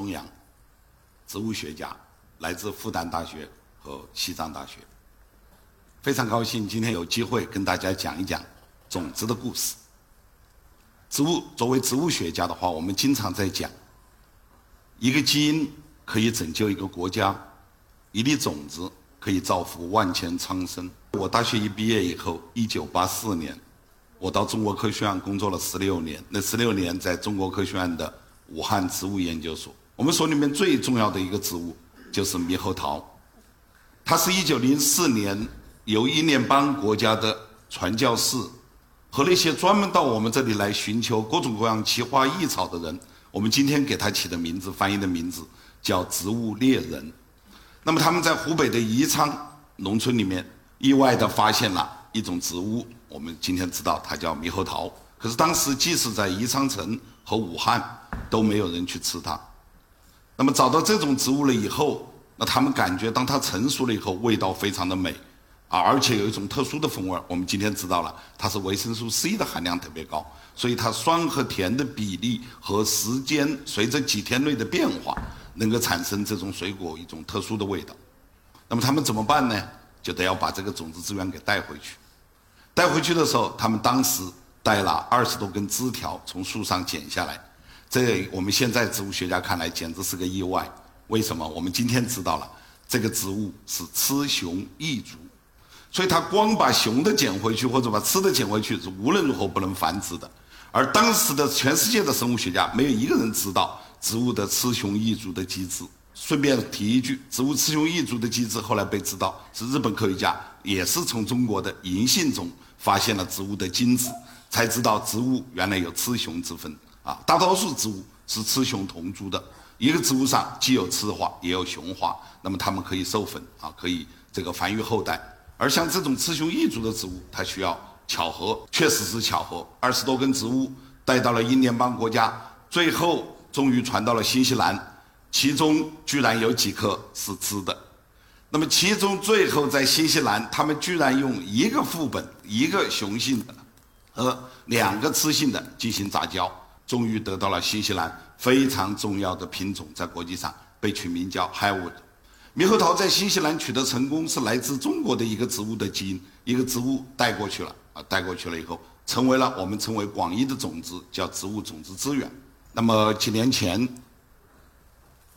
大家好，我是钟阳，植物学家，来自复旦大学和西藏大学。非常高兴今天有机会跟大家讲一讲种子的故事。植物作为植物学家的话，我们经常在讲，一个基因可以拯救一个国家，一粒种子可以造福万千苍生。我大学一毕业以后，一九八四年。我到中国科学院工作了十六年，那十六年在中国科学院的武汉植物研究所。我们所里面最重要的一个植物就是猕猴桃，它是一九零四年由英联邦国家的传教士和那些专门到我们这里来寻求各种各样奇花异草的人，我们今天给它起的名字，翻译的名字叫植物猎人。那么他们在湖北的宜昌农村里面意外地发现了一种植物。我们今天知道它叫猕猴桃，可是当时即使在宜昌城和武汉都没有人去吃它。那么找到这种植物了以后，那他们感觉当它成熟了以后，味道非常的美，啊，而且有一种特殊的风味。我们今天知道了，它是维生素 C 的含量特别高，所以它酸和甜的比例和时间随着几天内的变化，能够产生这种水果一种特殊的味道。那么他们怎么办呢？就得要把这个种子资源给带回去。带回去的时候，他们当时带了二十多根枝条，从树上剪下来。这我们现在植物学家看来简直是个意外。为什么？我们今天知道了，这个植物是雌雄异株，所以它光把雄的捡回去，或者把雌的捡回去，是无论如何不能繁殖的。而当时的全世界的生物学家没有一个人知道植物的雌雄异株的机制。顺便提一句，植物雌雄异株的机制后来被知道，是日本科学家也是从中国的银杏中发现了植物的精子，才知道植物原来有雌雄之分啊。大多数植物是雌雄同株的，一个植物上既有雌花也有雄花，那么它们可以授粉啊，可以这个繁育后代。而像这种雌雄异株的植物，它需要巧合，确实是巧合。二十多根植物带到了英联邦国家，最后终于传到了新西兰。其中居然有几颗是雌的，那么其中最后在新西兰，他们居然用一个副本、一个雄性的和两个雌性的进行杂交，终于得到了新西兰非常重要的品种，在国际上被取名叫 Highwood。猕猴桃在新西兰取得成功，是来自中国的一个植物的基因，一个植物带过去了啊，带过去了以后，成为了我们称为广义的种子，叫植物种子资源。那么几年前。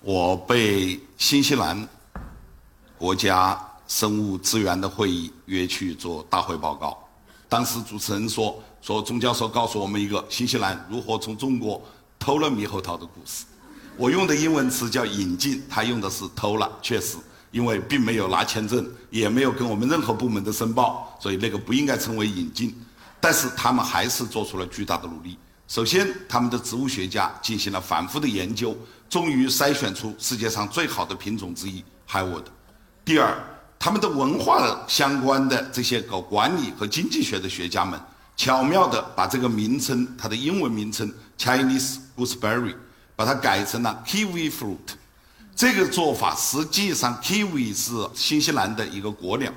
我被新西兰国家生物资源的会议约去做大会报告。当时主持人说：“说钟教授告诉我们一个新西兰如何从中国偷了猕猴桃的故事。”我用的英文词叫“引进”，他用的是“偷了”。确实，因为并没有拿签证，也没有跟我们任何部门的申报，所以那个不应该称为引进。但是他们还是做出了巨大的努力。首先，他们的植物学家进行了反复的研究。终于筛选出世界上最好的品种之一 Highwood。第二，他们的文化相关的这些搞管理和经济学的学家们，巧妙地把这个名称，它的英文名称 Chinese gooseberry，把它改成了 Kiwi fruit。这个做法实际上，Kiwi 是新西兰的一个国鸟。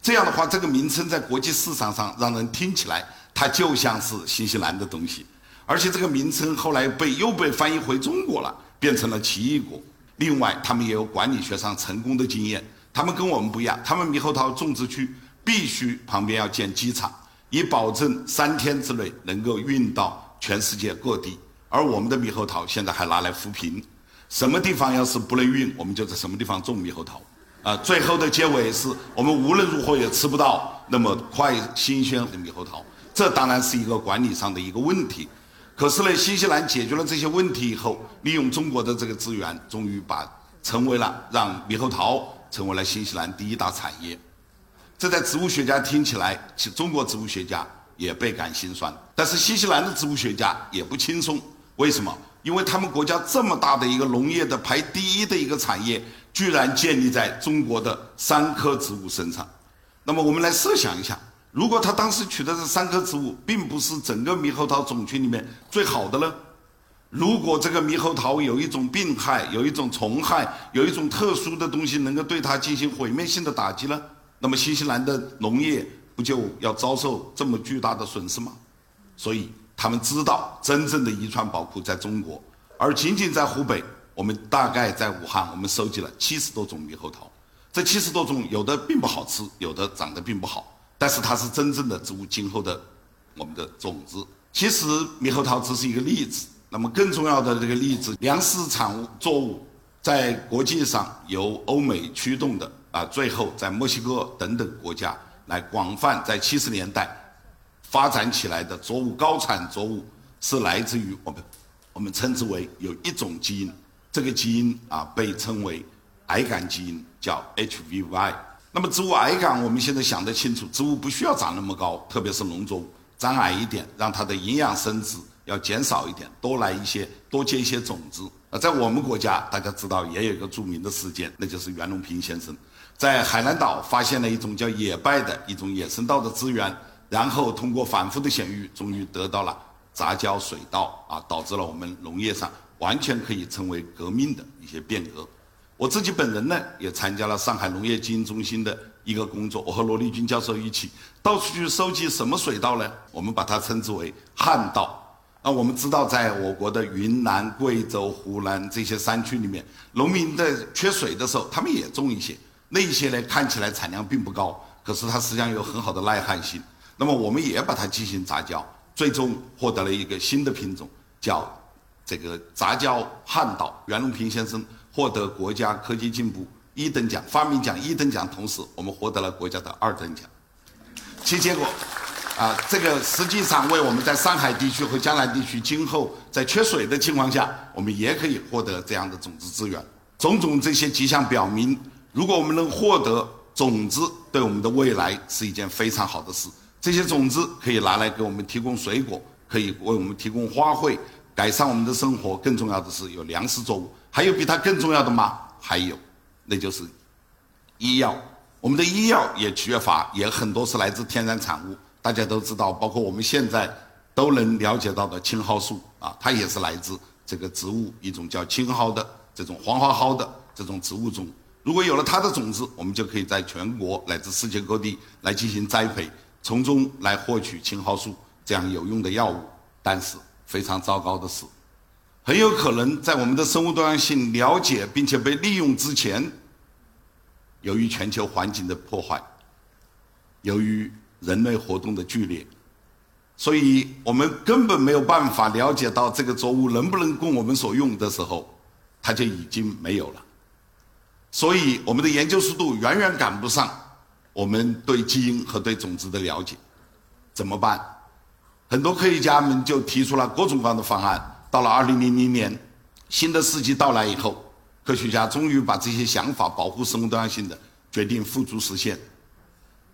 这样的话，这个名称在国际市场上让人听起来，它就像是新西兰的东西。而且这个名称后来被又被翻译回中国了。变成了奇异果。另外，他们也有管理学上成功的经验。他们跟我们不一样，他们猕猴桃种植区必须旁边要建机场，以保证三天之内能够运到全世界各地。而我们的猕猴桃现在还拿来扶贫，什么地方要是不能运，我们就在什么地方种猕猴桃。啊，最后的结尾是我们无论如何也吃不到那么快新鲜的猕猴桃。这当然是一个管理上的一个问题。可是呢，新西兰解决了这些问题以后，利用中国的这个资源，终于把成为了让猕猴桃成为了新西兰第一大产业。这在植物学家听起来，其中国植物学家也倍感心酸。但是新西兰的植物学家也不轻松，为什么？因为他们国家这么大的一个农业的排第一的一个产业，居然建立在中国的三棵植物身上。那么我们来设想一下。如果他当时取的这三棵植物，并不是整个猕猴桃种群里面最好的呢？如果这个猕猴桃有一种病害，有一种虫害，有一种特殊的东西能够对它进行毁灭性的打击呢？那么新西兰的农业不就要遭受这么巨大的损失吗？所以。他们知道真正的遗传宝库在中国，而仅仅在湖北，我们大概在武汉，我们收集了七十多种猕猴桃。这七十多种有的并不好吃，有的长得并不好，但是它是真正的植物今后的我们的种子。其实猕猴桃只是一个例子，那么更重要的这个例子，粮食产物作物在国际上由欧美驱动的啊，最后在墨西哥等等国家来广泛在七十年代发展起来的作物高产作物，是来自于我们我们称之为有一种基因，这个基因啊被称为癌杆基因。叫 HVY。那么植物矮杆，我们现在想得清楚，植物不需要长那么高，特别是农作物，长矮一点，让它的营养生殖要减少一点，多来一些，多接一些种子。啊，在我们国家，大家知道也有一个著名的事件，那就是袁隆平先生在海南岛发现了一种叫野败的一种野生稻的资源，然后通过反复的选育，终于得到了杂交水稻啊，导致了我们农业上完全可以称为革命的一些变革。我自己本人呢，也参加了上海农业基因中心的一个工作。我和罗立军教授一起到处去收集什么水稻呢？我们把它称之为旱稻。啊我们知道，在我国的云南、贵州、湖南这些山区里面，农民在缺水的时候，他们也种一些。那些呢，看起来产量并不高，可是它实际上有很好的耐旱性。那么我们也把它进行杂交，最终获得了一个新的品种，叫这个杂交旱稻。袁隆平先生。获得国家科技进步一等奖、发明奖一等奖，同时我们获得了国家的二等奖。其结果，啊，这个实际上为我们在上海地区和江南地区今后在缺水的情况下，我们也可以获得这样的种子资源。种种这些迹象表明，如果我们能获得种子，对我们的未来是一件非常好的事。这些种子可以拿来给我们提供水果，可以为我们提供花卉，改善我们的生活。更重要的是，有粮食作物。还有比它更重要的吗？还有，那就是医药。我们的医药也缺乏，也很多是来自天然产物。大家都知道，包括我们现在都能了解到的青蒿素啊，它也是来自这个植物一种叫青蒿的这种黄花蒿的这种植物中。如果有了它的种子，我们就可以在全国乃至世界各地来进行栽培，从中来获取青蒿素这样有用的药物。但是非常糟糕的是。很有可能在我们的生物多样性了解并且被利用之前，由于全球环境的破坏，由于人类活动的剧烈，所以我们根本没有办法了解到这个作物能不能供我们所用的时候，它就已经没有了。所以我们的研究速度远远赶不上我们对基因和对种子的了解，怎么办？很多科学家们就提出了各种各样的方案。到了二零零零年，新的世纪到来以后，科学家终于把这些想法保护生物多样性的决定付诸实现。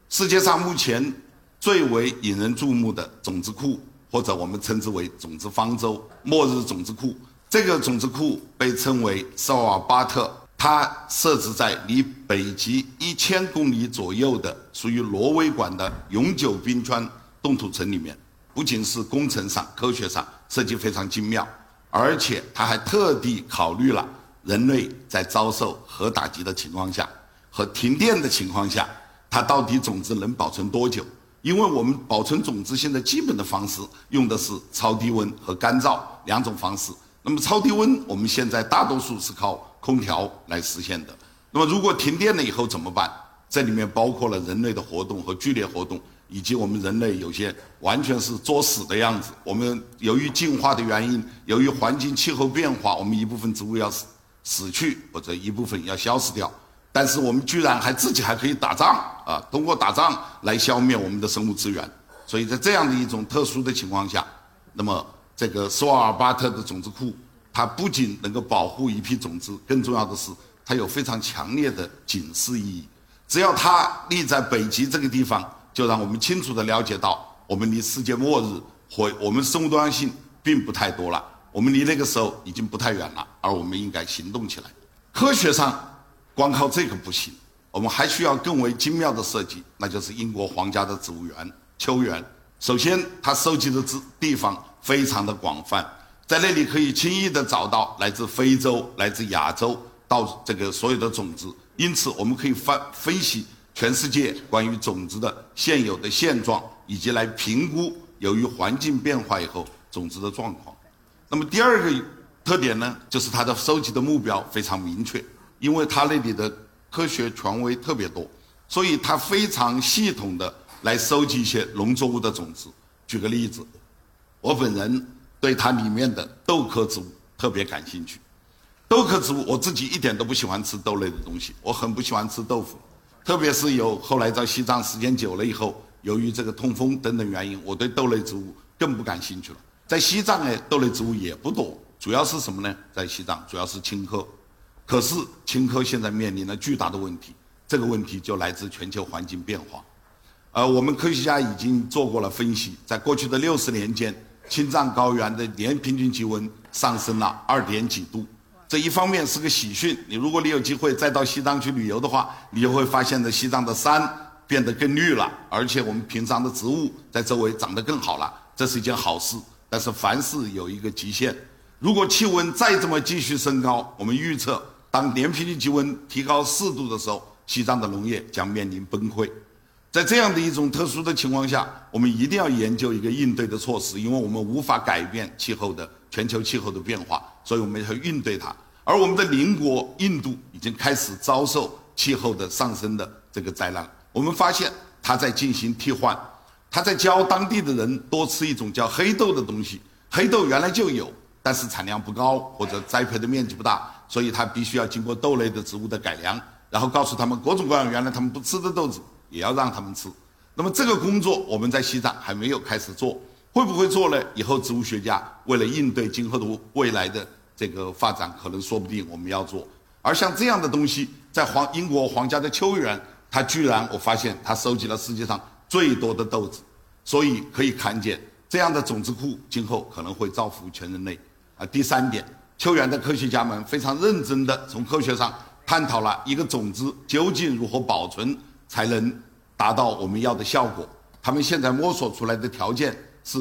世界上目前最为引人注目的种子库，或者我们称之为种子方舟——末日种子库。这个种子库被称为萨瓦巴特，它设置在离北极一千公里左右的属于挪威管的永久冰川冻土层里面。不仅是工程上、科学上设计非常精妙，而且它还特地考虑了人类在遭受核打击的情况下和停电的情况下，它到底种子能保存多久？因为我们保存种子现在基本的方式用的是超低温和干燥两种方式。那么超低温我们现在大多数是靠空调来实现的。那么如果停电了以后怎么办？这里面包括了人类的活动和剧烈活动。以及我们人类有些完全是作死的样子。我们由于进化的原因，由于环境气候变化，我们一部分植物要死死去，或者一部分要消失掉。但是我们居然还自己还可以打仗啊！通过打仗来消灭我们的生物资源。所以在这样的一种特殊的情况下，那么这个斯瓦尔巴特的种子库，它不仅能够保护一批种子，更重要的是它有非常强烈的警示意义。只要它立在北极这个地方。就让我们清楚地了解到，我们离世界末日或我们生物多样性并不太多了，我们离那个时候已经不太远了，而我们应该行动起来。科学上，光靠这个不行，我们还需要更为精妙的设计，那就是英国皇家的植物园秋园。首先，它收集的植地方非常的广泛，在那里可以轻易地找到来自非洲、来自亚洲到这个所有的种子，因此我们可以分分析。全世界关于种子的现有的现状，以及来评估由于环境变化以后种子的状况。那么第二个特点呢，就是它的收集的目标非常明确，因为它那里的科学权威特别多，所以它非常系统的来收集一些农作物的种子。举个例子，我本人对它里面的豆科植物特别感兴趣。豆科植物我自己一点都不喜欢吃豆类的东西，我很不喜欢吃豆腐，特别是有后来在西藏时间久了以后，由于这个痛风等等原因，我对豆类植物更不感兴趣了。在西藏呢，豆类植物也不多，主要是什么呢？在西藏主要是青稞，可是青稞现在面临了巨大的问题，这个问题就来自全球环境变化。呃，我们科学家已经做过了分析，在过去的六十年间，青藏高原的年平均气温上升了二点几度，这一方面是个喜讯。你如果你有机会再到西藏去旅游的话，你就会发现的西藏的山变得更绿了，而且我们平常的植物在周围长得更好了，这是一件好事。但是凡事有一个极限，如果气温再这么继续升高，我们预测当年平均气温提高四度的时候，西藏的农业将面临崩溃。在这样的一种特殊的情况下，我们一定要研究一个应对的措施，因为我们无法改变气候的全球气候的变化，所以我们要应对它。而我们的邻国印度已经开始遭受气候的上升的这个灾难，我们发现它在进行替换。他在教当地的人多吃一种叫黑豆的东西。黑豆原来就有，但是产量不高或者栽培的面积不大，所以他必须要经过豆类的植物的改良，然后告诉他们各种各样原来他们不吃的豆子也要让他们吃。那么这个工作我们在西藏还没有开始做，会不会做呢？以后植物学家为了应对今后的未来的这个发展，可能说不定我们要做。而像这样的东西，在皇英国皇家的秋园，它居然我发现它收集了世界上。最多的豆子，所以可以看见这样的种子库今后可能会造福全人类。啊，第三点，秋园的科学家们非常认真地从科学上探讨了一个种子究竟如何保存才能达到我们要的效果。他们现在摸索出来的条件是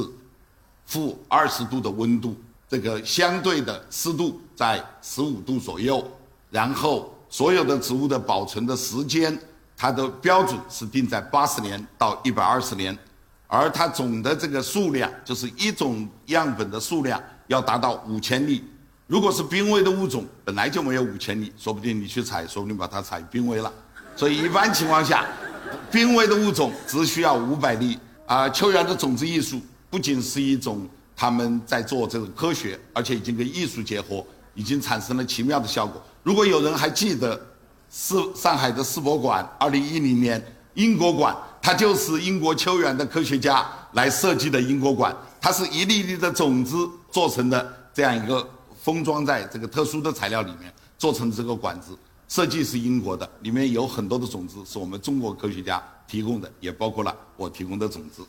负二十度的温度，这个相对的湿度在十五度左右，然后所有的植物的保存的时间。它的标准是定在八十年到一百二十年，而它总的这个数量，就是一种样本的数量要达到五千粒。如果是濒危的物种，本来就没有五千粒，说不定你去采，说不定把它采濒危了。所以一般情况下，濒危的物种只需要五百粒。啊，秋园的种子艺术不仅是一种他们在做这个科学，而且已经跟艺术结合，已经产生了奇妙的效果。如果有人还记得。世上海的世博馆，二零一零年英国馆，它就是英国秋园的科学家来设计的英国馆。它是一粒粒的种子做成的这样一个封装在这个特殊的材料里面做成这个管子，设计是英国的，里面有很多的种子是我们中国科学家提供的，也包括了我提供的种子。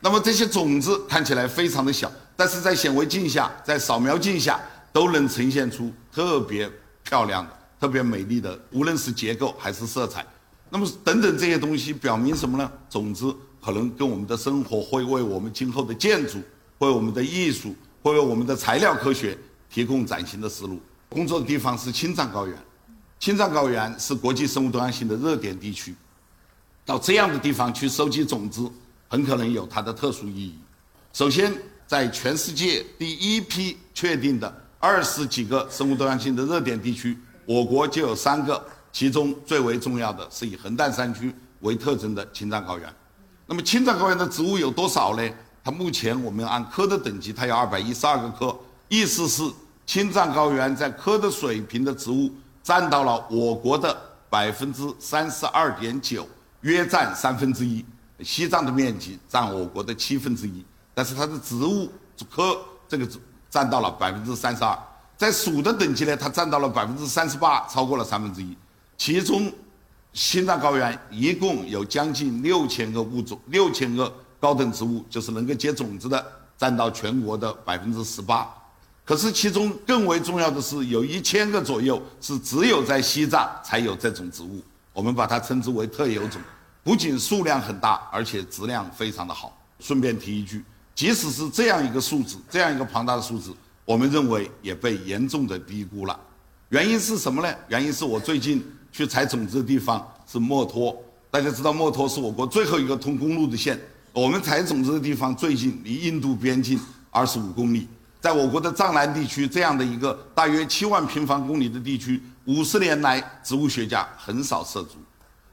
那么这些种子看起来非常的小，但是在显微镜下，在扫描镜下都能呈现出特别漂亮的。特别美丽的，无论是结构还是色彩，那么等等这些东西表明什么呢？种子可能跟我们的生活会为我们今后的建筑、为我们的艺术、会为我们的材料科学提供崭新的思路。工作的地方是青藏高原，青藏高原是国际生物多样性的热点地区，到这样的地方去收集种子，很可能有它的特殊意义。首先，在全世界第一批确定的二十几个生物多样性的热点地区。我国就有三个，其中最为重要的是以横断山区为特征的青藏高原。那么青藏高原的植物有多少呢？它目前我们按科的等级，它有二百一十二个科，意思是青藏高原在科的水平的植物占到了我国的百分之三十二点九，约占三分之一。西藏的面积占我国的七分之一，但是它的植物科这个占到了百分之三十二。在属的等级呢，它占到了百分之三十八，超过了三分之一。其中，青藏高原一共有将近六千个物种，六千个高等植物，就是能够结种子的，占到全国的百分之十八。可是其中更为重要的是，有一千个左右是只有在西藏才有这种植物，我们把它称之为特有种。不仅数量很大，而且质量非常的好。顺便提一句，即使是这样一个数字，这样一个庞大的数字。我们认为也被严重的低估了，原因是什么呢？原因是我最近去采种子的地方是墨脱，大家知道墨脱是我国最后一个通公路的县。我们采种子的地方最近离印度边境二十五公里。在我国的藏南地区这样的一个大约七万平方公里的地区，五十年来植物学家很少涉足。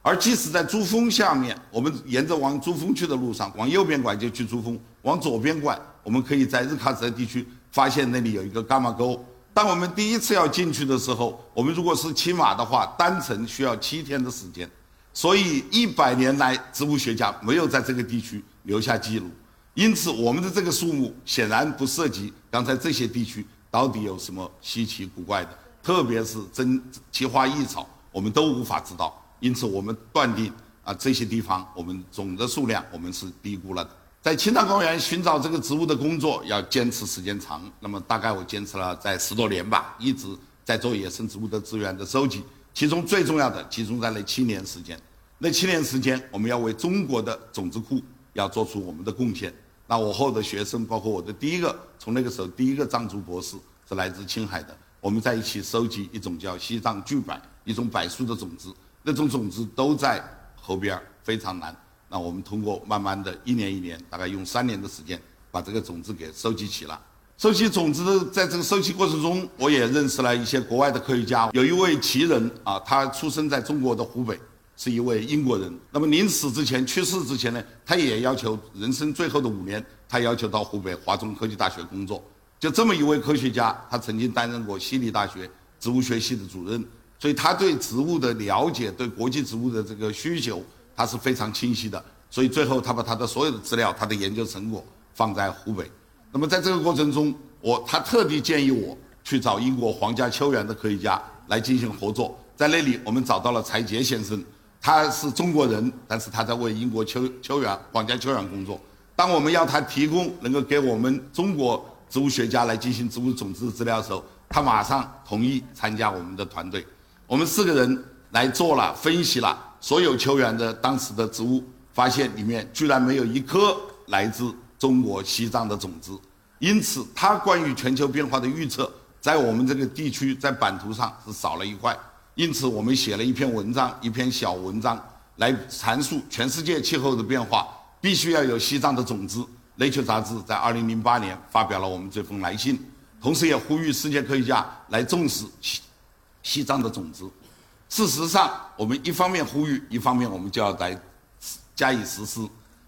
而即使在珠峰下面，我们沿着往珠峰去的路上，往右边拐就去珠峰，往左边拐，我们可以在日喀则地区发现那里有一个伽马沟。当我们第一次要进去的时候，我们如果是骑马的话，单程需要七天的时间。所以一百年来，植物学家没有在这个地区留下记录。因此，我们的这个数目显然不涉及刚才这些地区到底有什么稀奇古怪的，特别是真奇花异草，我们都无法知道。因此，我们断定啊，这些地方我们总的数量我们是低估了的。在青藏高原寻找这个植物的工作要坚持时间长，那么大概我坚持了在十多年吧，一直在做野生植物的资源的收集。其中最重要的集中在那七年时间，那七年时间我们要为中国的种子库要做出我们的贡献。那我和我的学生，包括我的第一个，从那个时候第一个藏族博士是来自青海的，我们在一起收集一种叫西藏巨柏，一种柏树的种子，那种种子都在河边非常难。那我们通过慢慢的一年一年，大概用三年的时间，把这个种子给收集起了。收集种子，在这个收集过程中，我也认识了一些国外的科学家，有一位奇人啊，他出生在中国的湖北。是一位英国人。那么临死之前、去世之前呢，他也要求人生最后的五年，他要求到湖北华中科技大学工作。就这么一位科学家，他曾经担任过悉尼大学植物学系的主任，所以他对植物的了解、对国际植物的这个需求，他是非常清晰的。所以最后他把他的所有的资料、他的研究成果放在湖北。那么在这个过程中，我他特地建议我去找英国皇家秋园的科学家来进行合作。在那里，我们找到了柴杰先生。他是中国人，但是他在为英国秋秋园皇家秋园工作。当我们要他提供能够给我们中国植物学家来进行植物种子的资料的时候，他马上同意参加我们的团队。我们四个人来做了分析了所有秋园的当时的植物，发现里面居然没有一颗来自中国西藏的种子。因此，他关于全球变化的预测，在我们这个地区在版图上是少了一块。因此，我们写了一篇文章，一篇小文章，来阐述全世界气候的变化必须要有西藏的种子。Nature 杂志在2008年发表了我们这封来信，同时也呼吁世界科学家来重视西西藏的种子。事实上，我们一方面呼吁，一方面我们就要来加以实施。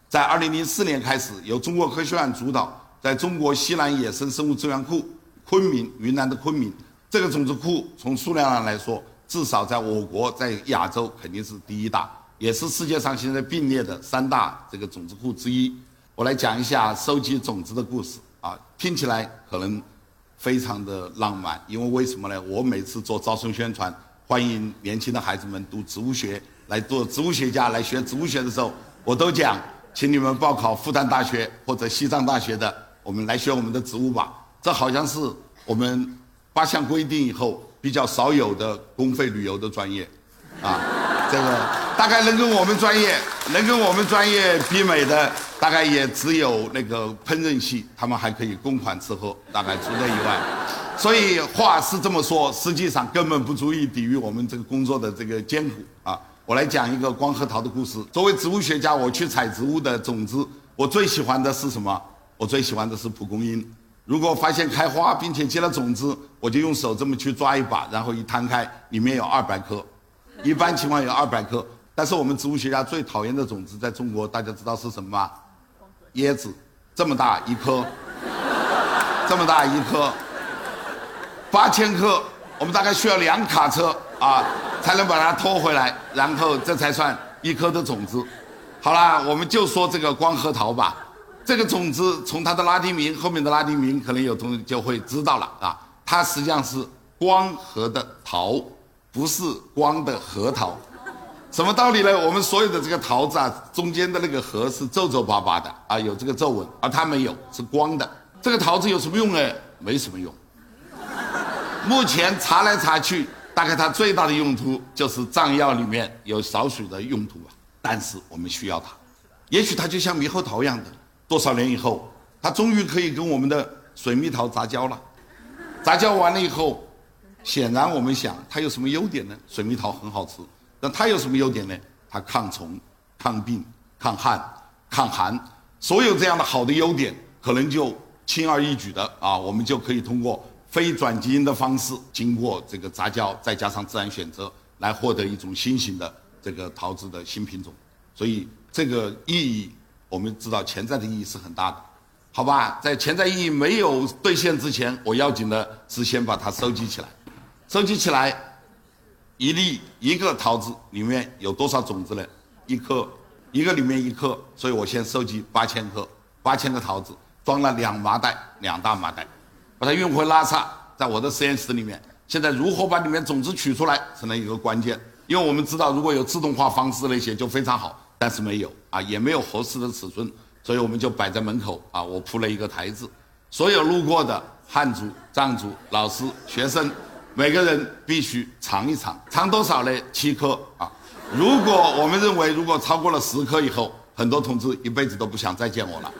在2004年开始，由中国科学院主导，在中国西南野生生物资源库昆明（云南的昆明）这个种子库，从数量上来说，至少在我国，在亚洲肯定是第一大，也是世界上现在并列的三大这个种子库之一。我来讲一下收集种子的故事啊，听起来可能非常的浪漫，因为为什么呢？我每次做招生宣传，欢迎年轻的孩子们读植物学，来做植物学家，来学植物学的时候，我都讲，请你们报考复旦大学或者西藏大学的，我们来学我们的植物吧。这好像是我们八项规定以后。比较少有的公费旅游的专业，啊，这个大概能跟我们专业能跟我们专业媲美的，大概也只有那个烹饪系，他们还可以公款吃喝，大概除这以外，所以话是这么说，实际上根本不足以抵御我们这个工作的这个艰苦啊。我来讲一个光核桃的故事。作为植物学家，我去采植物的种子，我最喜欢的是什么？我最喜欢的是蒲公英。如果发现开花并且结了种子，我就用手这么去抓一把，然后一摊开，里面有二百颗，一般情况有二百颗。但是我们植物学家最讨厌的种子，在中国大家知道是什么吗？椰子，这么大一颗，这么大一颗，八千克，我们大概需要两卡车啊，才能把它拖回来，然后这才算一颗的种子。好啦，我们就说这个光核桃吧。这个种子从它的拉丁名后面的拉丁名，可能有同学就会知道了啊。它实际上是光合的桃，不是光的核桃。什么道理呢？我们所有的这个桃子啊，中间的那个核是皱皱巴巴的啊，有这个皱纹，而它没有，是光的。这个桃子有什么用呢？没什么用。目前查来查去，大概它最大的用途就是藏药里面有少许的用途啊。但是我们需要它，也许它就像猕猴桃一样的。多少年以后，它终于可以跟我们的水蜜桃杂交了。杂交完了以后，显然我们想它有什么优点呢？水蜜桃很好吃，那它有什么优点呢？它抗虫、抗病、抗旱、抗寒，所有这样的好的优点，可能就轻而易举的啊，我们就可以通过非转基因的方式，经过这个杂交，再加上自然选择，来获得一种新型的这个桃子的新品种。所以这个意义，我们知道潜在的意义是很大的，好吧？在潜在意义没有兑现之前，我要紧的是先把它收集起来，收集起来，一粒一个桃子里面有多少种子呢？一颗，一个里面一颗，所以我先收集八千颗，八千个桃子。装了两麻袋，两大麻袋，把它运回拉萨，在我的实验室里面。现在如何把里面种子取出来，成了一个关键。因为我们知道，如果有自动化方式那些就非常好，但是没有啊，也没有合适的尺寸，所以我们就摆在门口啊。我铺了一个台子，所有路过的汉族、藏族、老师、学生，每个人必须尝一尝，尝多少呢？七颗啊。如果我们认为，如果超过了十颗以后，很多同志一辈子都不想再见我了。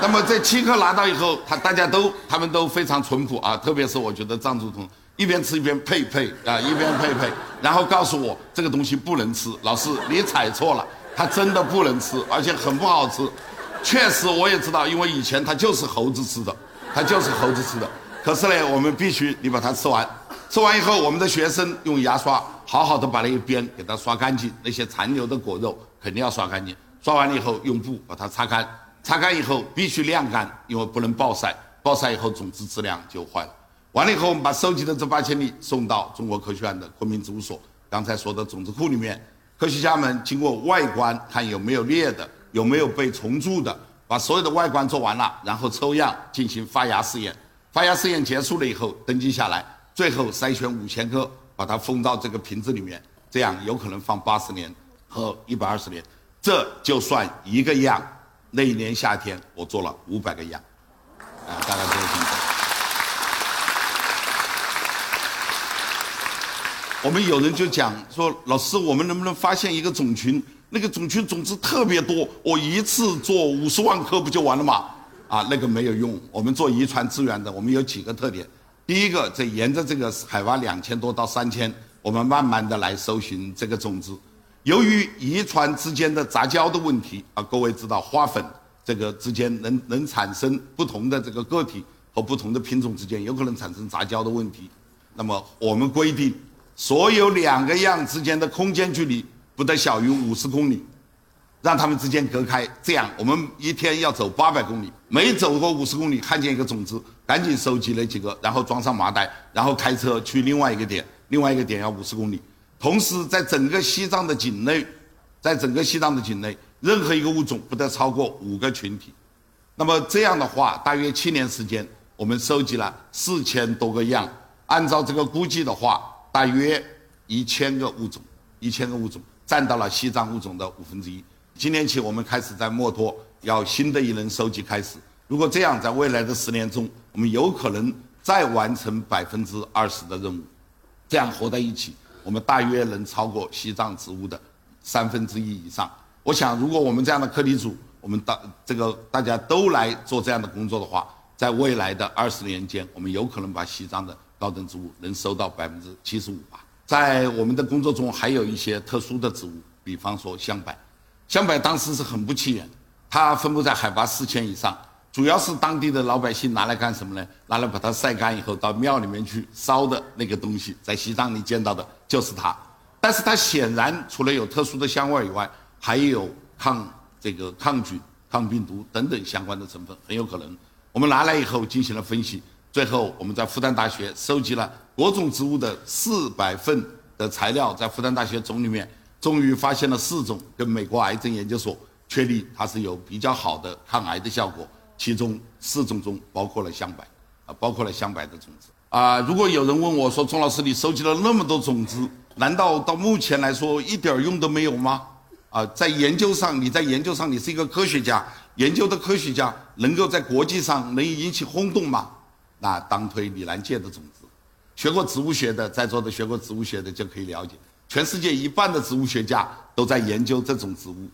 那么这七颗拿到以后，他大家都他们都非常淳朴啊，特别是我觉得藏族同一边吃一边配配啊，一边配配，然后告诉我这个东西不能吃，老师你踩错了，它真的不能吃，而且很不好吃。确实我也知道，因为以前它就是猴子吃的，它就是猴子吃的。可是呢，我们必须你把它吃完，吃完以后，我们的学生用牙刷好好的把那一边给它刷干净，那些残留的果肉肯定要刷干净，刷完了以后用布把它擦干。擦干以后必须晾干，因为不能暴晒，暴晒以后种子质量就坏了。完了以后，我们把收集的这八千粒送到中国科学院的昆明植物所，刚才说的种子库里面，科学家们经过外观看有没有裂的，有没有被虫蛀的，把所有的外观做完了，然后抽样进行发芽试验。发芽试验结束了以后登记下来，最后筛选五千颗，把它封到这个瓶子里面，这样有可能放八十年和一百二十年，这就算一个样。那一年夏天，我做了五百个样，啊，大概这个情我们有人就讲说，老师，我们能不能发现一个种群？那个种群种子特别多，我一次做五十万颗不就完了吗？啊，那个没有用。我们做遗传资源的，我们有几个特点。第一个，在沿着这个海拔两千多到三千，我们慢慢的来搜寻这个种子。由于遗传之间的杂交的问题啊，各位知道花粉这个之间能能产生不同的这个个体和不同的品种之间有可能产生杂交的问题。那么我们规定，所有两个样之间的空间距离不得小于五十公里，让它们之间隔开。这样我们一天要走八百公里，每走过五十公里看见一个种子，赶紧收集那几个，然后装上麻袋，然后开车去另外一个点，另外一个点要五十公里。同时，在整个西藏的境内，在整个西藏的境内，任何一个物种不得超过五个群体。那么这样的话，大约七年时间，我们收集了四千多个样。按照这个估计的话，大约一千个物种，一千个物种占到了西藏物种的五分之一。今年起，我们开始在墨脱要新的一轮收集开始。如果这样，在未来的十年中，我们有可能再完成百分之二十的任务，这样合在一起。我们大约能超过西藏植物的三分之一以上。我想，如果我们这样的课题组，我们大这个大家都来做这样的工作的话，在未来的二十年间，我们有可能把西藏的高等植物能收到百分之七十五吧。在我们的工作中，还有一些特殊的植物，比方说香柏。香柏当时是很不起眼，它分布在海拔四千以上。主要是当地的老百姓拿来干什么呢？拿来把它晒干以后，到庙里面去烧的那个东西，在西藏你见到的就是它。但是它显然除了有特殊的香味以外，还有抗这个抗菌、抗病毒等等相关的成分，很有可能。我们拿来以后进行了分析，最后我们在复旦大学收集了各种植物的四百份的材料，在复旦大学种里面，终于发现了四种，跟美国癌症研究所确立它是有比较好的抗癌的效果。其中四种中包括了香柏，啊，包括了香柏的种子啊。如果有人问我说：“钟老师，你收集了那么多种子，难道到目前来说一点用都没有吗？”啊，在研究上，你在研究上你是一个科学家，研究的科学家能够在国际上能引起轰动吗？那当推李兰介的种子，学过植物学的，在座的学过植物学的就可以了解，全世界一半的植物学家都在研究这种植物，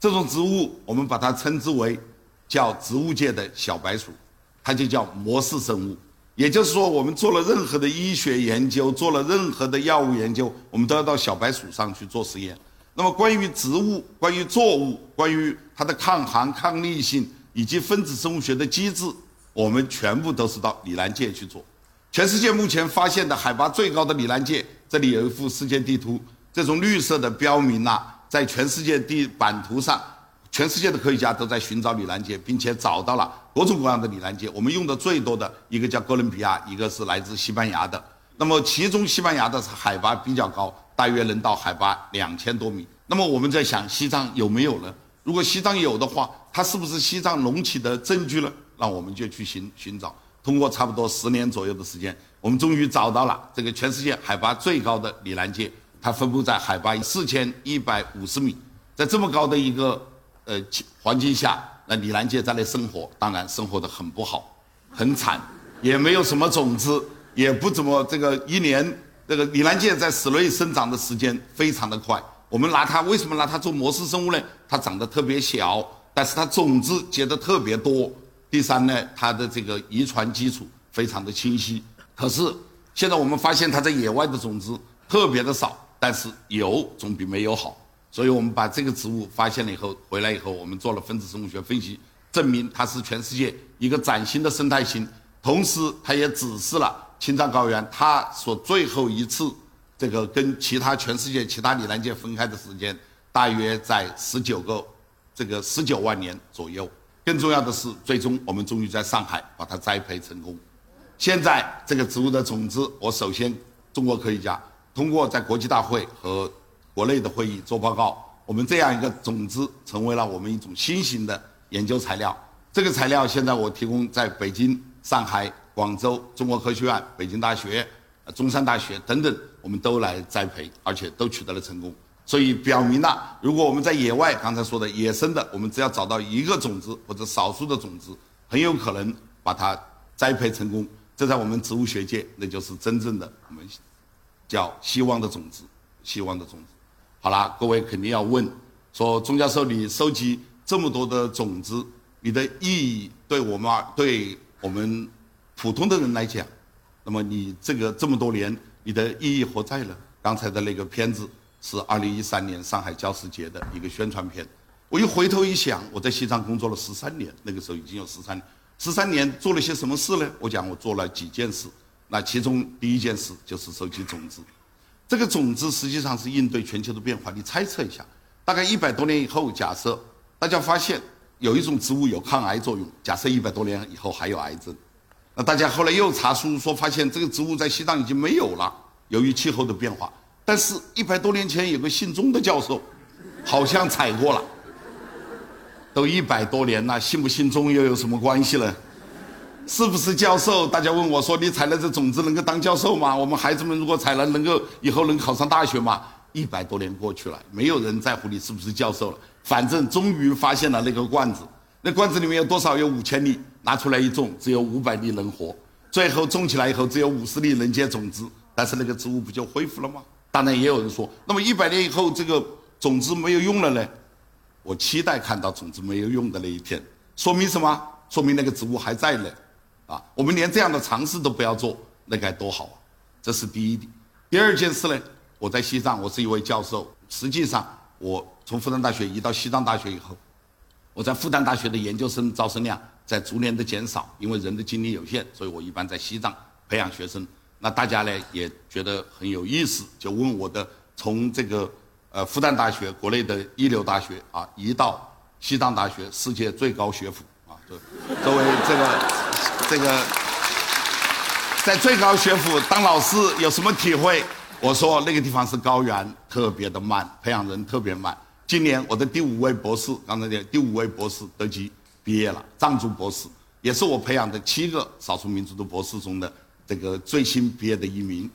这种植物我们把它称之为。叫植物界的小白鼠，它就叫模式生物。也就是说，我们做了任何的医学研究，做了任何的药物研究，我们都要到小白鼠上去做实验。那么，关于植物、关于作物、关于它的抗寒、抗逆性以及分子生物学的机制，我们全部都是到李兰界去做。全世界目前发现的海拔最高的李兰界，这里有一幅世界地图，这种绿色的标明啊，在全世界地版图上，全世界的科学家都在寻找李兰界，并且找到了各种各样的李兰界。我们用的最多的一个叫哥伦比亚，一个是来自西班牙的。那么其中西班牙的海拔比较高，大约能到海拔两千多米。那么我们在想，西藏有没有呢？如果西藏有的话，它是不是西藏隆起的证据呢？那我们就去寻寻找。通过差不多十年左右的时间，我们终于找到了这个全世界海拔最高的里兰界，它分布在海拔四千一百五十米。在这么高的一个呃环境下，那里兰界在那生活，当然生活的很不好，很惨，也没有什么种子，也不怎么这个一年这个里兰界在室内生长的时间非常的快。我们拿它为什么拿它做模式生物呢？它长得特别小，但是它种子结的特别多。第三呢，它的这个遗传基础非常的清晰。可是现在我们发现它在野外的种子特别的少，但是有总比没有好。所以我们把这个植物发现了以后，回来以后我们做了分子生物学分析，证明它是全世界一个崭新的生态型。同时，它也指示了青藏高原它所最后一次。这个跟其他全世界其他里南界分开的时间，大约在十九个，这个十九万年左右。更重要的是，最终我们终于在上海把它栽培成功。现在这个植物的种子，我首先中国科学家通过在国际大会和国内的会议做报告，我们这样一个种子成为了我们一种新型的研究材料。这个材料现在我提供在北京、上海、广州中国科学院、北京大学。中山大学等等，我们都来栽培，而且都取得了成功。所以表明了，如果我们在野外，刚才说的野生的，我们只要找到一个种子或者少数的种子，很有可能把它栽培成功。这在我们植物学界，那就是真正的我们叫希望的种子，希望的种子。好了，各位肯定要问，说钟教授，你收集这么多的种子，你的意义对我们对我们普通的人来讲？那么你这个这么多年，你的意义何在呢？刚才的那个片子是二零一三年上海教师节的一个宣传片。我一回头一想，我在西藏工作了十三年，那个时候已经有十三年，十三年做了些什么事呢？我讲我做了几件事。那其中第一件事就是收集种子。这个种子实际上是应对全球的变化。你猜测一下，大概一百多年以后，假设大家发现有一种植物有抗癌作用，假设一百多年以后还有癌症。那大家后来又查书说，发现这个植物在西藏已经没有了，由于气候的变化。但是，一百多年前有个姓钟的教授，好像采过了。都一百多年了，姓不姓钟又有什么关系呢？是不是教授？大家问我说：“你采了这种子能够当教授吗？我们孩子们如果采了，能够以后能考上大学吗？”一百多年过去了，没有人在乎你是不是教授了。反正终于发现了那个罐子，那罐子里面有多少？有五千粒。拿出来一种，只有五百粒能活，最后种起来以后只有五十粒能结种子，但是那个植物不就恢复了吗？当然也有人说，那么一百年以后这个种子没有用了呢？我期待看到种子没有用的那一天，说明什么？说明那个植物还在呢，啊，我们连这样的尝试都不要做，那该多好啊！这是第一点。第二件事呢，我在西藏，我是一位教授，实际上我从复旦大学移到西藏大学以后，我在复旦大学的研究生招生量。在逐年的减少，因为人的精力有限，所以我一般在西藏培养学生。那大家呢也觉得很有意思，就问我的从这个呃复旦大学国内的一流大学啊，移到西藏大学世界最高学府啊，作为这个这个在最高学府当老师有什么体会？我说那个地方是高原，特别的慢，培养人特别慢。今年我的第五位博士，刚才讲第五位博士得及。毕业了，藏族博士，也是我培养的七个少数民族的博士中的这个最新毕业的一名。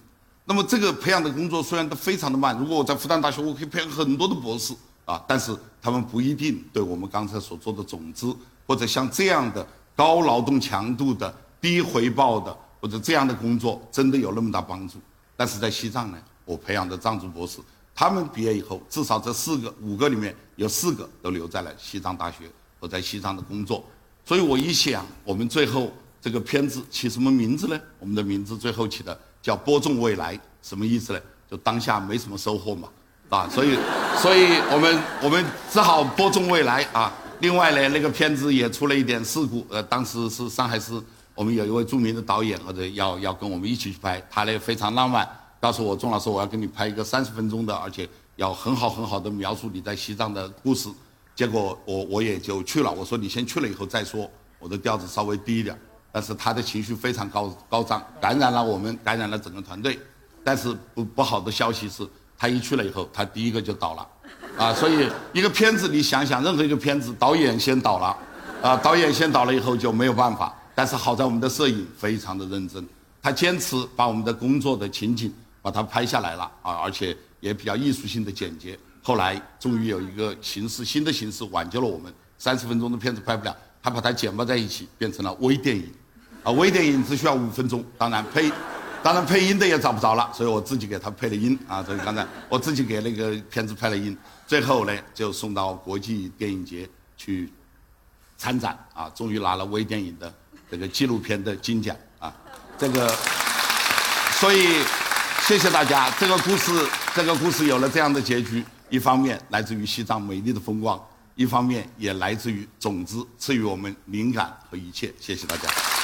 那么这个培养的工作虽然都非常的慢，如果我在复旦大学，我可以培养很多的博士啊，但是他们不一定对我们刚才所做的种子或者像这样的高劳动强度的低回报的或者这样的工作真的有那么大帮助。但是在西藏呢，我培养的藏族博士，他们毕业以后，至少这四个五个里面有四个都留在了西藏大学。我在西藏的工作，所以我一想，我们最后这个片子起什么名字呢？我们的名字最后起的叫“播种未来”，什么意思呢？就当下没什么收获嘛，啊，所以，所以我们我们只好播种未来啊。另外呢，那个片子也出了一点事故。呃，当时是上海市我们有一位著名的导演，或者要要跟我们一起去拍，他呢非常浪漫，告诉我钟老师，我要跟你拍一个三十分钟的，而且要很好很好的描述你在西藏的故事。结果我我也就去了。我说你先去了以后再说，我的调子稍微低一点。但是他的情绪非常高高涨，感染了我们，感染了整个团队。但是不不好的消息是，他一去了以后，他第一个就倒了。啊，所以一个片子，你想想，任何一个片子，导演先倒了，啊，导演先倒了以后就没有办法。但是好在我们的摄影非常的认真，他坚持把我们的工作的情景把它拍下来了，啊，而且也比较艺术性的简洁。后来终于有一个形式，新的形式挽救了我们。三十分钟的片子拍不了，他把它剪包在一起，变成了微电影，啊，微电影只需要五分钟。当然配，当然配音的也找不着了，所以我自己给他配了音，啊，所以刚才我自己给那个片子配了音。最后呢，就送到国际电影节去参展啊，终于拿了微电影的这个纪录片的金奖啊，这个，所以谢谢大家。这个故事，这个故事有了这样的结局，一方面来自于西藏美丽的风光，一方面也来自于种子赐予我们灵感和一切。谢谢大家。